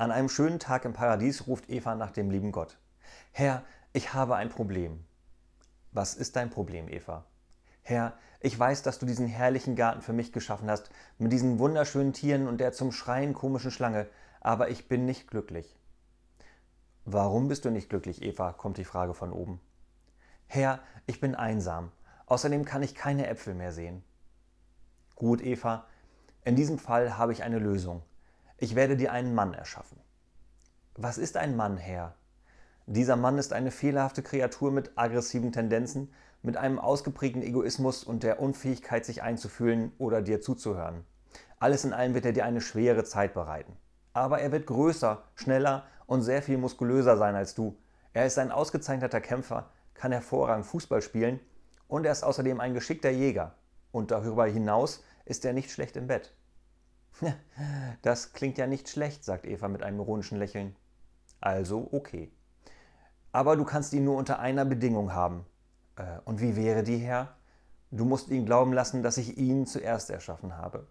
An einem schönen Tag im Paradies ruft Eva nach dem lieben Gott. Herr, ich habe ein Problem. Was ist dein Problem, Eva? Herr, ich weiß, dass du diesen herrlichen Garten für mich geschaffen hast, mit diesen wunderschönen Tieren und der zum Schreien komischen Schlange, aber ich bin nicht glücklich. Warum bist du nicht glücklich, Eva? kommt die Frage von oben. Herr, ich bin einsam. Außerdem kann ich keine Äpfel mehr sehen. Gut, Eva, in diesem Fall habe ich eine Lösung. Ich werde dir einen Mann erschaffen. Was ist ein Mann, Herr? Dieser Mann ist eine fehlerhafte Kreatur mit aggressiven Tendenzen, mit einem ausgeprägten Egoismus und der Unfähigkeit, sich einzufühlen oder dir zuzuhören. Alles in allem wird er dir eine schwere Zeit bereiten. Aber er wird größer, schneller und sehr viel muskulöser sein als du. Er ist ein ausgezeichneter Kämpfer, kann hervorragend Fußball spielen und er ist außerdem ein geschickter Jäger. Und darüber hinaus ist er nicht schlecht im Bett. Das klingt ja nicht schlecht, sagt Eva mit einem ironischen Lächeln. Also okay. Aber du kannst ihn nur unter einer Bedingung haben. Äh, und wie wäre die, Herr? Du musst ihn glauben lassen, dass ich ihn zuerst erschaffen habe.